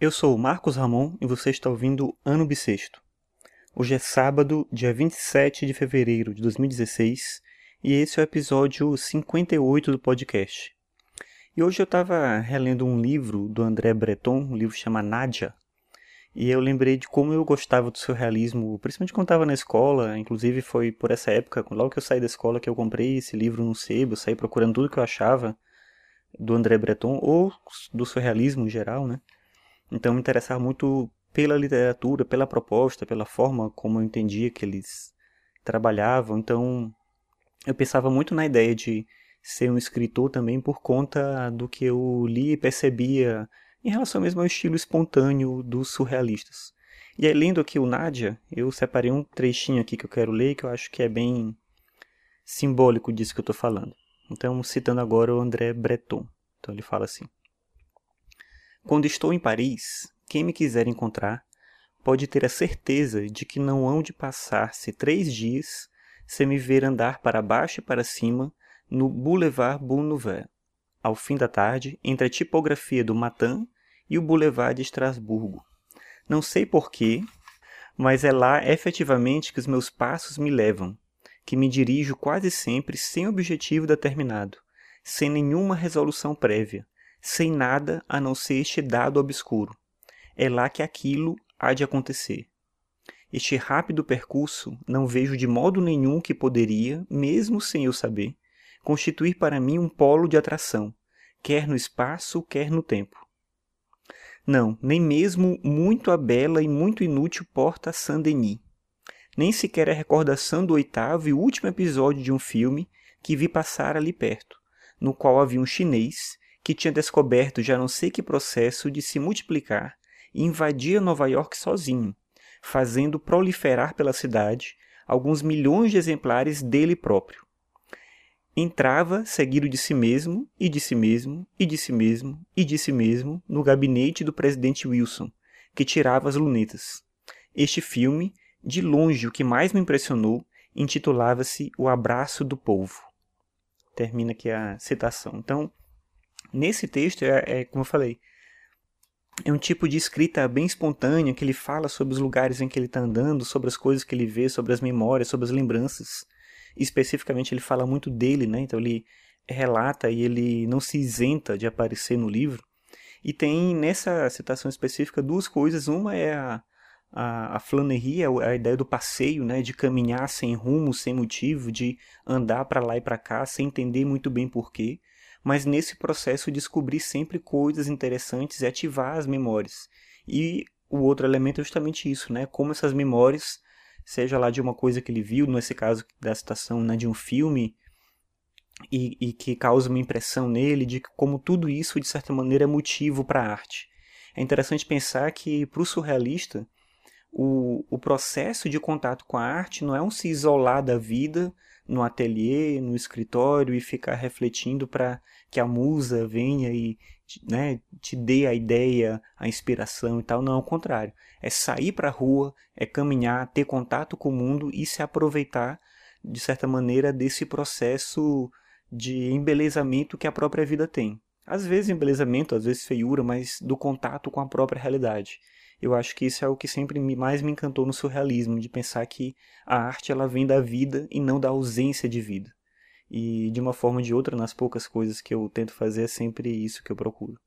Eu sou o Marcos Ramon e você está ouvindo Ano Bissexto. Hoje é sábado, dia 27 de fevereiro de 2016 e esse é o episódio 58 do podcast. E hoje eu estava relendo um livro do André Breton, um livro chama Nádia, e eu lembrei de como eu gostava do surrealismo, principalmente quando estava na escola, inclusive foi por essa época, logo que eu saí da escola, que eu comprei esse livro no sebo, saí procurando tudo que eu achava do André Breton, ou do surrealismo em geral, né? Então me interessava muito pela literatura, pela proposta, pela forma como eu entendia que eles trabalhavam. Então eu pensava muito na ideia de ser um escritor também por conta do que eu li e percebia em relação mesmo ao estilo espontâneo dos surrealistas. E aí, lendo aqui o Nádia, eu separei um trechinho aqui que eu quero ler que eu acho que é bem simbólico disso que eu estou falando. Então, citando agora o André Breton. Então ele fala assim: quando estou em Paris, quem me quiser encontrar pode ter a certeza de que não hão de passar-se três dias sem me ver andar para baixo e para cima no Boulevard Bonnevet, ao fim da tarde, entre a tipografia do Matin e o Boulevard de Estrasburgo. Não sei porquê, mas é lá efetivamente que os meus passos me levam, que me dirijo quase sempre sem objetivo determinado, sem nenhuma resolução prévia, sem nada a não ser este dado obscuro. É lá que aquilo há de acontecer. Este rápido percurso não vejo de modo nenhum que poderia, mesmo sem eu saber, constituir para mim um polo de atração, quer no espaço, quer no tempo. Não, nem mesmo muito a bela e muito inútil Porta Saint-Denis. Nem sequer a recordação do oitavo e último episódio de um filme que vi passar ali perto, no qual havia um chinês que tinha descoberto já não sei que processo de se multiplicar e invadia Nova York sozinho, fazendo proliferar pela cidade alguns milhões de exemplares dele próprio. Entrava, seguido de si mesmo, e de si mesmo, e de si mesmo, e de si mesmo, no gabinete do presidente Wilson, que tirava as lunetas. Este filme, de longe o que mais me impressionou, intitulava-se O Abraço do Povo. Termina aqui a citação. Então, Nesse texto, é, é, como eu falei, é um tipo de escrita bem espontânea, que ele fala sobre os lugares em que ele está andando, sobre as coisas que ele vê, sobre as memórias, sobre as lembranças. Especificamente, ele fala muito dele, né? Então, ele relata e ele não se isenta de aparecer no livro. E tem nessa citação específica duas coisas. Uma é a, a, a flaneria, a ideia do passeio, né? De caminhar sem rumo, sem motivo, de andar para lá e para cá, sem entender muito bem porquê mas nesse processo descobrir sempre coisas interessantes e ativar as memórias. E o outro elemento é justamente isso, né? Como essas memórias, seja lá de uma coisa que ele viu, nesse caso da citação, né, de um filme, e, e que causa uma impressão nele, de como tudo isso, de certa maneira, é motivo para a arte. É interessante pensar que, para o surrealista, o, o processo de contato com a arte não é um se isolar da vida no ateliê, no escritório e ficar refletindo para que a musa venha e né, te dê a ideia, a inspiração e tal. Não, ao contrário. É sair para a rua, é caminhar, ter contato com o mundo e se aproveitar, de certa maneira, desse processo de embelezamento que a própria vida tem. Às vezes embelezamento, às vezes feiura, mas do contato com a própria realidade. Eu acho que isso é o que sempre mais me encantou no surrealismo, de pensar que a arte ela vem da vida e não da ausência de vida. E de uma forma ou de outra, nas poucas coisas que eu tento fazer, é sempre isso que eu procuro.